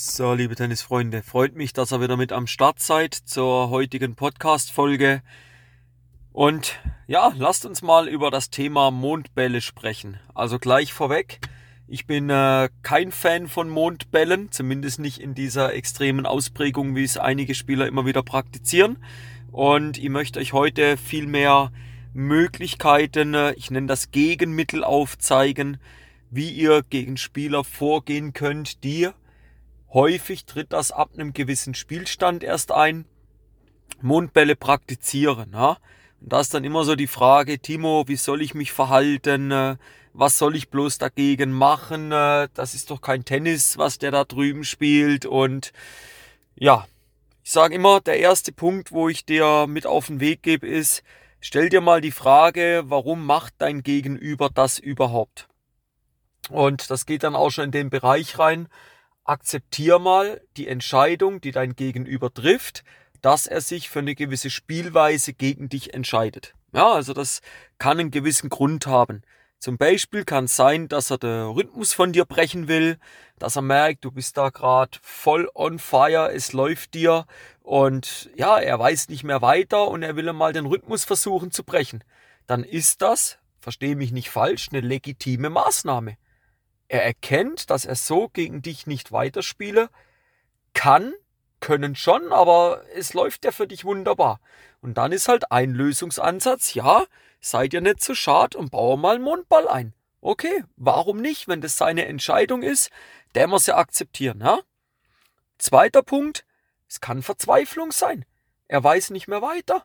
So, liebe Tennisfreunde, freut mich, dass ihr wieder mit am Start seid zur heutigen Podcast-Folge. Und ja, lasst uns mal über das Thema Mondbälle sprechen. Also gleich vorweg, ich bin äh, kein Fan von Mondbällen, zumindest nicht in dieser extremen Ausprägung, wie es einige Spieler immer wieder praktizieren. Und ich möchte euch heute viel mehr Möglichkeiten, äh, ich nenne das Gegenmittel aufzeigen, wie ihr gegen Spieler vorgehen könnt, die häufig tritt das ab einem gewissen Spielstand erst ein, Mondbälle praktizieren. Ja? Und da ist dann immer so die Frage, Timo, wie soll ich mich verhalten? Was soll ich bloß dagegen machen? Das ist doch kein Tennis, was der da drüben spielt. Und ja, ich sage immer, der erste Punkt, wo ich dir mit auf den Weg gebe, ist, stell dir mal die Frage, warum macht dein Gegenüber das überhaupt? Und das geht dann auch schon in den Bereich rein. Akzeptier mal die Entscheidung, die dein Gegenüber trifft, dass er sich für eine gewisse Spielweise gegen dich entscheidet. Ja, also das kann einen gewissen Grund haben. Zum Beispiel kann es sein, dass er den Rhythmus von dir brechen will, dass er merkt, du bist da gerade voll on fire, es läuft dir und ja, er weiß nicht mehr weiter und er will mal den Rhythmus versuchen zu brechen. Dann ist das, verstehe mich nicht falsch, eine legitime Maßnahme. Er erkennt, dass er so gegen dich nicht weiterspiele, kann, können schon, aber es läuft ja für dich wunderbar. Und dann ist halt ein Lösungsansatz, ja, seid ihr nicht so schad und baue mal einen Mondball ein. Okay, warum nicht, wenn das seine Entscheidung ist, der muss ja akzeptieren, ja? Zweiter Punkt, es kann Verzweiflung sein. Er weiß nicht mehr weiter.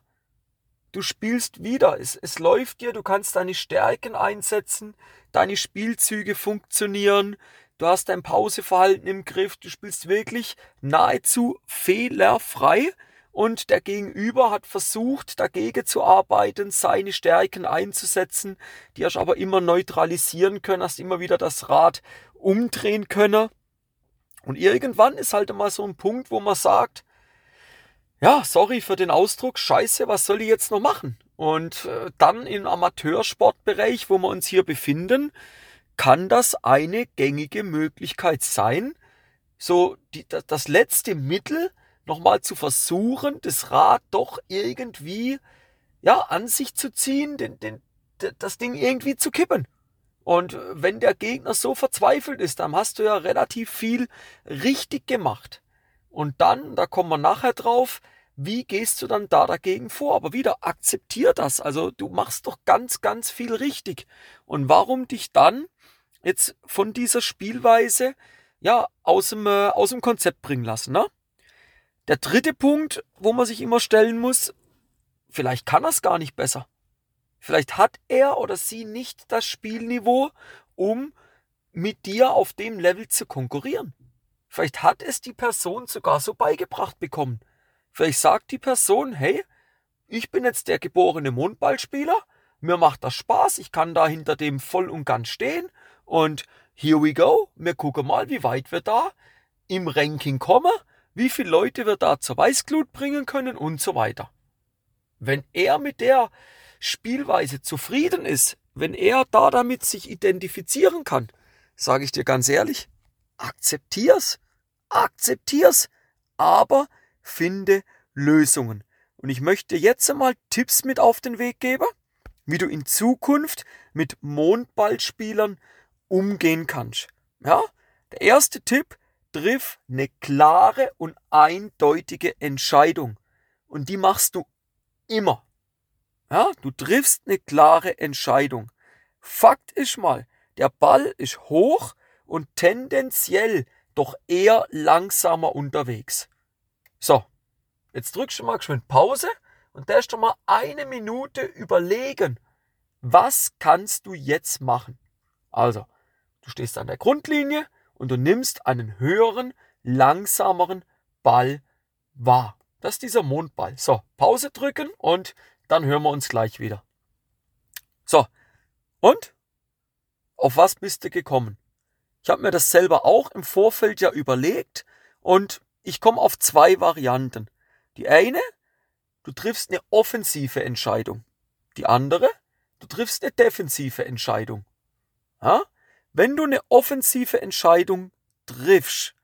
Du spielst wieder, es, es läuft dir, du kannst deine Stärken einsetzen, deine Spielzüge funktionieren, du hast dein Pauseverhalten im Griff, du spielst wirklich nahezu fehlerfrei. Und der Gegenüber hat versucht, dagegen zu arbeiten, seine Stärken einzusetzen, die hast aber immer neutralisieren können, hast immer wieder das Rad umdrehen können. Und irgendwann ist halt immer so ein Punkt, wo man sagt, ja, sorry für den Ausdruck, scheiße, was soll ich jetzt noch machen? Und äh, dann im Amateursportbereich, wo wir uns hier befinden, kann das eine gängige Möglichkeit sein, so die, das letzte Mittel nochmal zu versuchen, das Rad doch irgendwie ja, an sich zu ziehen, den, den, das Ding irgendwie zu kippen. Und wenn der Gegner so verzweifelt ist, dann hast du ja relativ viel richtig gemacht. Und dann, da kommen wir nachher drauf, wie gehst du dann da dagegen vor? Aber wieder, akzeptier das. Also du machst doch ganz, ganz viel richtig. Und warum dich dann jetzt von dieser Spielweise ja aus dem, äh, aus dem Konzept bringen lassen, ne? Der dritte Punkt, wo man sich immer stellen muss, vielleicht kann er es gar nicht besser. Vielleicht hat er oder sie nicht das Spielniveau, um mit dir auf dem Level zu konkurrieren. Vielleicht hat es die Person sogar so beigebracht bekommen. Vielleicht sagt die Person, hey, ich bin jetzt der geborene Mondballspieler, mir macht das Spaß, ich kann da hinter dem voll und ganz stehen und here we go, wir gucken mal, wie weit wir da im Ranking kommen wie viele Leute wir da zur Weißglut bringen können und so weiter. Wenn er mit der Spielweise zufrieden ist, wenn er da damit sich identifizieren kann, sage ich dir ganz ehrlich, akzeptier's, akzeptier's, aber finde Lösungen. Und ich möchte jetzt einmal Tipps mit auf den Weg geben, wie du in Zukunft mit Mondballspielern umgehen kannst. Ja? Der erste Tipp, triff eine klare und eindeutige Entscheidung. Und die machst du immer. Ja, du triffst eine klare Entscheidung. Fakt ist mal, der Ball ist hoch und tendenziell doch eher langsamer unterwegs. So, jetzt drückst du mal geschwind Pause und darfst du mal eine Minute überlegen, was kannst du jetzt machen? Also, du stehst an der Grundlinie, und du nimmst einen höheren, langsameren Ball wahr. Das ist dieser Mondball. So, Pause drücken und dann hören wir uns gleich wieder. So, und? Auf was bist du gekommen? Ich habe mir das selber auch im Vorfeld ja überlegt und ich komme auf zwei Varianten. Die eine, du triffst eine offensive Entscheidung. Die andere, du triffst eine defensive Entscheidung. Ja? Wenn du eine offensive Entscheidung triffst,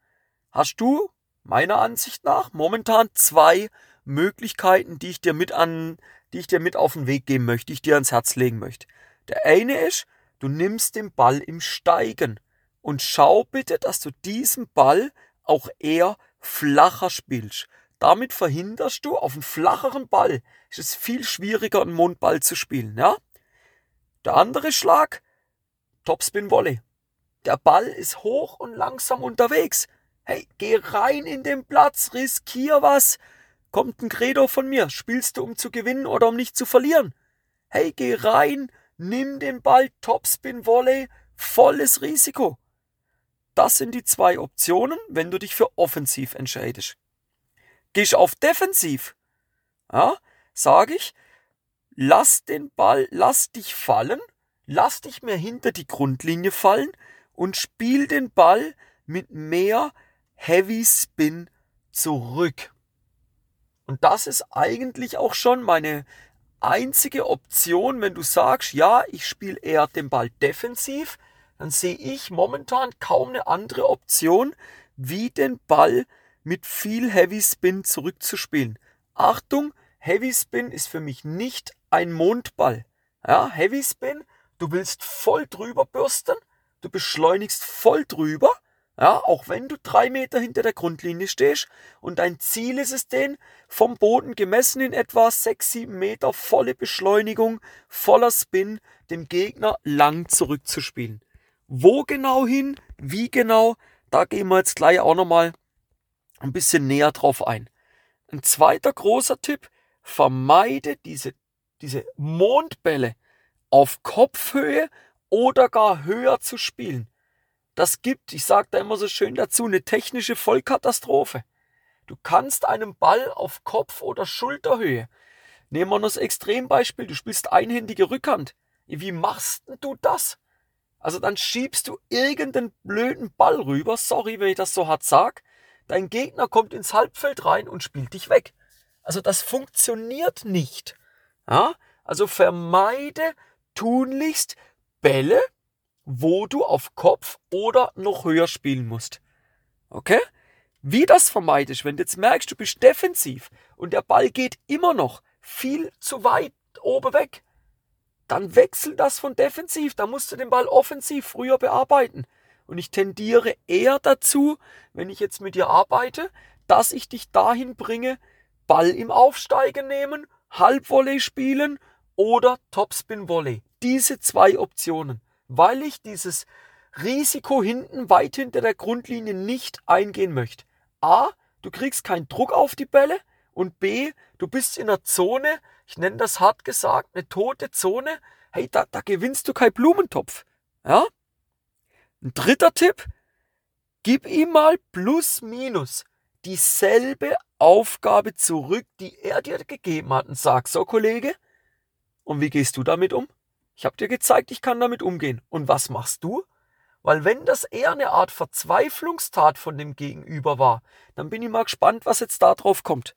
hast du meiner Ansicht nach momentan zwei Möglichkeiten, die ich dir mit an, die ich dir mit auf den Weg geben möchte, die ich dir ans Herz legen möchte. Der eine ist, du nimmst den Ball im Steigen und schau bitte, dass du diesen Ball auch eher flacher spielst. Damit verhinderst du auf einen flacheren Ball. Ist es viel schwieriger, einen Mondball zu spielen, ja? Der andere Schlag, Topspin Volley. Der Ball ist hoch und langsam unterwegs. Hey, geh rein in den Platz, riskier was. Kommt ein Credo von mir. Spielst du, um zu gewinnen oder um nicht zu verlieren? Hey, geh rein, nimm den Ball, Topspin Volley, volles Risiko. Das sind die zwei Optionen, wenn du dich für offensiv entscheidest. Gehst auf defensiv, ja, sage ich, lass den Ball, lass dich fallen, lass dich mehr hinter die Grundlinie fallen und spiel den Ball mit mehr Heavy Spin zurück. Und das ist eigentlich auch schon meine einzige Option, wenn du sagst, ja, ich spiele eher den Ball defensiv, dann sehe ich momentan kaum eine andere Option, wie den Ball mit viel Heavy Spin zurückzuspielen. Achtung, Heavy Spin ist für mich nicht ein Mondball. Ja, Heavy Spin, du willst voll drüber bürsten, du beschleunigst voll drüber ja, auch wenn du drei Meter hinter der Grundlinie stehst und dein Ziel ist es den, vom Boden gemessen in etwa sechs, sieben Meter volle Beschleunigung, voller Spin, dem Gegner lang zurückzuspielen. Wo genau hin, wie genau, da gehen wir jetzt gleich auch nochmal ein bisschen näher drauf ein. Ein zweiter großer Tipp, vermeide diese, diese Mondbälle auf Kopfhöhe oder gar höher zu spielen. Das gibt, ich sage da immer so schön dazu, eine technische Vollkatastrophe. Du kannst einen Ball auf Kopf- oder Schulterhöhe. Nehmen wir noch das Extrembeispiel, du spielst einhändige Rückhand. Wie machst du das? Also dann schiebst du irgendeinen blöden Ball rüber, sorry, wenn ich das so hart sag. Dein Gegner kommt ins Halbfeld rein und spielt dich weg. Also das funktioniert nicht. Ja? Also vermeide tunlichst Bälle, wo du auf Kopf oder noch höher spielen musst. Okay? Wie das vermeidest, wenn du jetzt merkst, du bist defensiv und der Ball geht immer noch viel zu weit oben weg, dann wechsel das von defensiv, da musst du den Ball offensiv früher bearbeiten. Und ich tendiere eher dazu, wenn ich jetzt mit dir arbeite, dass ich dich dahin bringe, Ball im Aufsteigen nehmen, Halbvolley spielen oder Topspin Volley. Diese zwei Optionen weil ich dieses Risiko hinten weit hinter der Grundlinie nicht eingehen möchte. A, du kriegst keinen Druck auf die Bälle und B, du bist in einer Zone, ich nenne das hart gesagt, eine tote Zone. Hey, da, da gewinnst du keinen Blumentopf. Ja? Ein dritter Tipp, gib ihm mal plus minus dieselbe Aufgabe zurück, die er dir gegeben hat und sag so, Kollege, und wie gehst du damit um? Ich habe dir gezeigt, ich kann damit umgehen. Und was machst du? Weil wenn das eher eine Art Verzweiflungstat von dem Gegenüber war, dann bin ich mal gespannt, was jetzt da drauf kommt.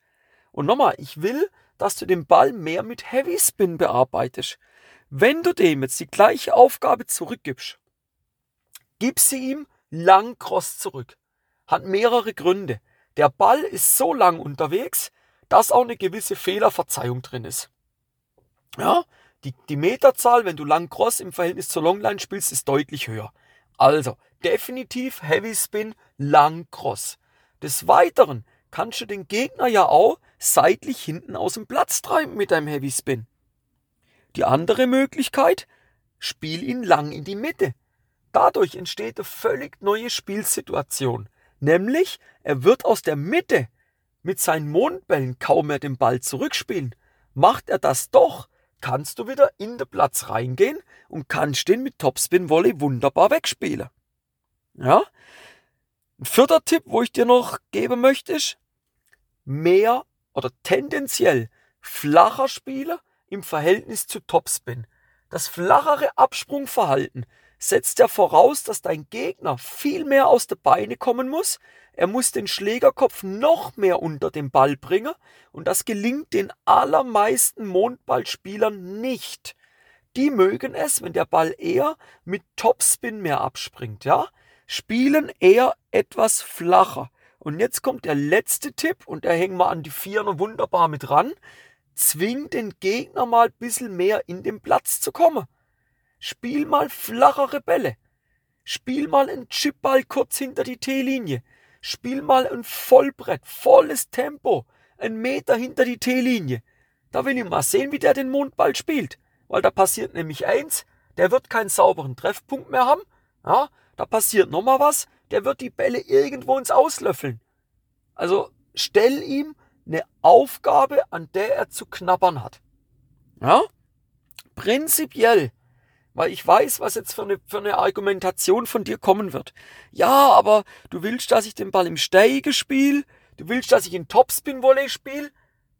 Und nochmal, ich will, dass du den Ball mehr mit Heavy Spin bearbeitest. Wenn du dem jetzt die gleiche Aufgabe zurückgibst, gib sie ihm lang cross zurück. Hat mehrere Gründe. Der Ball ist so lang unterwegs, dass auch eine gewisse Fehlerverzeihung drin ist. Ja, die, die Meterzahl, wenn du lang Cross im Verhältnis zur Longline spielst, ist deutlich höher. Also, definitiv Heavy Spin, lang Cross. Des Weiteren kannst du den Gegner ja auch seitlich hinten aus dem Platz treiben mit deinem Heavy Spin. Die andere Möglichkeit, spiel ihn lang in die Mitte. Dadurch entsteht eine völlig neue Spielsituation. Nämlich, er wird aus der Mitte mit seinen Mondbällen kaum mehr den Ball zurückspielen. Macht er das doch, kannst du wieder in den Platz reingehen und kannst den mit Topspin Volley wunderbar wegspielen. Ja? Ein vierter Tipp, wo ich dir noch geben möchte, ist, mehr oder tendenziell flacher Spieler im Verhältnis zu Topspin. Das flachere Absprungverhalten setzt ja voraus, dass dein Gegner viel mehr aus der Beine kommen muss. Er muss den Schlägerkopf noch mehr unter den Ball bringen und das gelingt den allermeisten Mondballspielern nicht. Die mögen es, wenn der Ball eher mit Topspin mehr abspringt, ja? Spielen eher etwas flacher. Und jetzt kommt der letzte Tipp und der hängen wir an die Vierer wunderbar mit ran. Zwing den Gegner mal ein bisschen mehr in den Platz zu kommen. Spiel mal flachere Bälle. Spiel mal einen Chipball kurz hinter die T-Linie. Spiel mal ein Vollbrett, volles Tempo, ein Meter hinter die T-Linie. Da will ich mal sehen, wie der den Mondball spielt. Weil da passiert nämlich eins, der wird keinen sauberen Treffpunkt mehr haben. Ja, da passiert nochmal was, der wird die Bälle irgendwo ins Auslöffeln. Also stell ihm eine Aufgabe, an der er zu knabbern hat. Ja? Prinzipiell weil ich weiß, was jetzt für eine, für eine Argumentation von dir kommen wird. Ja, aber du willst, dass ich den Ball im Steige spiele, du willst, dass ich in Topspin-Volley spiele.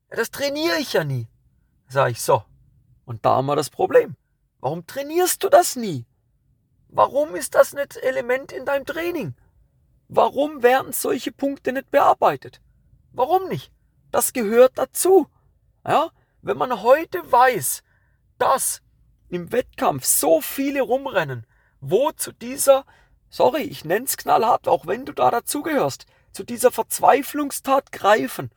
Ja, das trainiere ich ja nie. Sag ich so. Und da haben wir das Problem. Warum trainierst du das nie? Warum ist das nicht Element in deinem Training? Warum werden solche Punkte nicht bearbeitet? Warum nicht? Das gehört dazu. Ja, wenn man heute weiß, dass im Wettkampf so viele rumrennen, wo zu dieser, sorry, ich nenn's knallhart, auch wenn du da dazugehörst, zu dieser Verzweiflungstat greifen,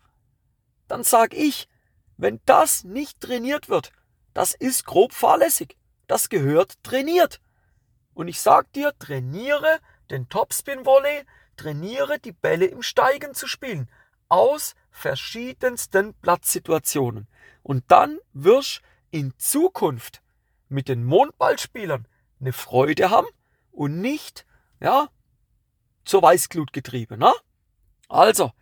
dann sag ich, wenn das nicht trainiert wird, das ist grob fahrlässig. Das gehört trainiert. Und ich sag dir, trainiere den Topspin Volley, trainiere die Bälle im Steigen zu spielen. Aus verschiedensten Platzsituationen. Und dann wirst in Zukunft mit den Mondballspielern eine Freude haben und nicht, ja, zur Weißglut getrieben, ne? Also,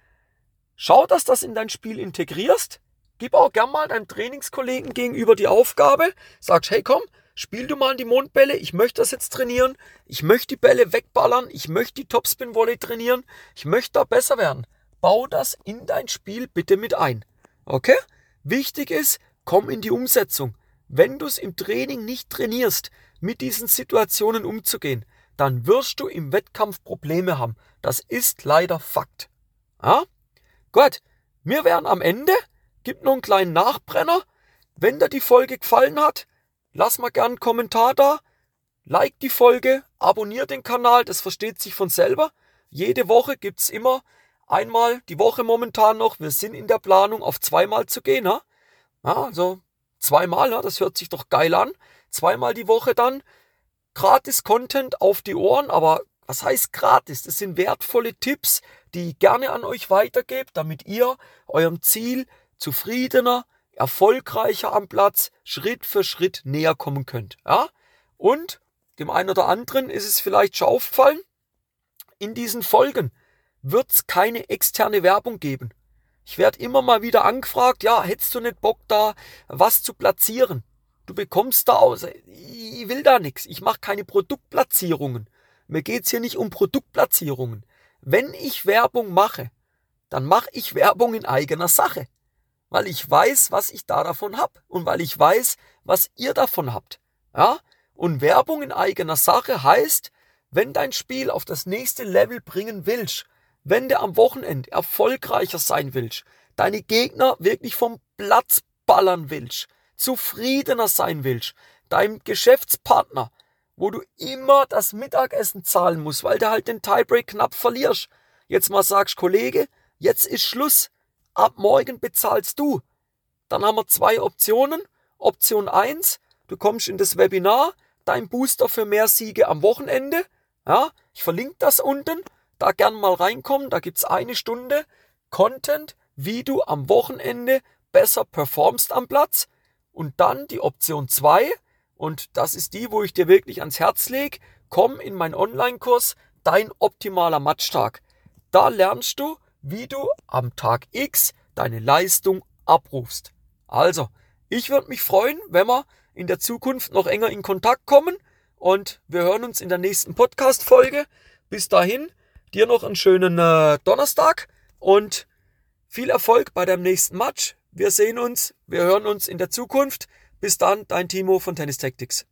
schau, dass das in dein Spiel integrierst. Gib auch gern mal deinem Trainingskollegen gegenüber die Aufgabe. Sagst, hey komm, spiel du mal die Mondbälle. Ich möchte das jetzt trainieren. Ich möchte die Bälle wegballern. Ich möchte die Topspin Volley trainieren. Ich möchte da besser werden. Bau das in dein Spiel bitte mit ein. Okay? Wichtig ist, komm in die Umsetzung. Wenn du es im Training nicht trainierst, mit diesen Situationen umzugehen, dann wirst du im Wettkampf Probleme haben. Das ist leider Fakt. Ja? Gut, wir wären am Ende. Gib noch einen kleinen Nachbrenner. Wenn dir die Folge gefallen hat, lass mal gern einen Kommentar da. Like die Folge, abonnier den Kanal, das versteht sich von selber. Jede Woche gibt's immer einmal die Woche momentan noch. Wir sind in der Planung, auf zweimal zu gehen. Ja, also Zweimal, ja, das hört sich doch geil an. Zweimal die Woche dann. Gratis Content auf die Ohren, aber was heißt gratis? Das sind wertvolle Tipps, die ich gerne an euch weitergebe, damit ihr eurem Ziel zufriedener, erfolgreicher am Platz Schritt für Schritt näher kommen könnt. Ja? Und dem einen oder anderen ist es vielleicht schon aufgefallen, in diesen Folgen wird es keine externe Werbung geben. Ich werde immer mal wieder angefragt, ja, hättest du nicht Bock da was zu platzieren? Du bekommst da aus. Ich will da nichts. Ich mache keine Produktplatzierungen. Mir geht's hier nicht um Produktplatzierungen. Wenn ich Werbung mache, dann mache ich Werbung in eigener Sache. Weil ich weiß, was ich da davon hab und weil ich weiß, was ihr davon habt. Ja? Und Werbung in eigener Sache heißt, wenn dein Spiel auf das nächste Level bringen willst, wenn du am Wochenende erfolgreicher sein willst, deine Gegner wirklich vom Platz ballern willst, zufriedener sein willst, deinem Geschäftspartner, wo du immer das Mittagessen zahlen musst, weil du halt den Tiebreak knapp verlierst, jetzt mal sagst, Kollege, jetzt ist Schluss, ab morgen bezahlst du. Dann haben wir zwei Optionen. Option eins: du kommst in das Webinar, dein Booster für mehr Siege am Wochenende. Ja, ich verlinke das unten da gern mal reinkommen. Da gibt's eine Stunde Content, wie du am Wochenende besser performst am Platz. Und dann die Option zwei und das ist die, wo ich dir wirklich ans Herz lege. Komm in meinen Online-Kurs, dein optimaler Matchtag. Da lernst du, wie du am Tag X deine Leistung abrufst. Also, ich würde mich freuen, wenn wir in der Zukunft noch enger in Kontakt kommen und wir hören uns in der nächsten Podcast-Folge. Bis dahin, Dir noch einen schönen äh, Donnerstag und viel Erfolg bei deinem nächsten Match. Wir sehen uns, wir hören uns in der Zukunft. Bis dann, dein Timo von Tennis Tactics.